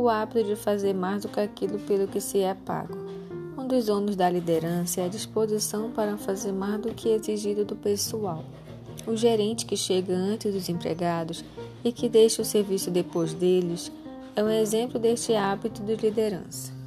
o hábito de fazer mais do que aquilo pelo que se é pago. Um dos ônus da liderança é a disposição para fazer mais do que é exigido do pessoal. O gerente que chega antes dos empregados e que deixa o serviço depois deles é um exemplo deste hábito de liderança.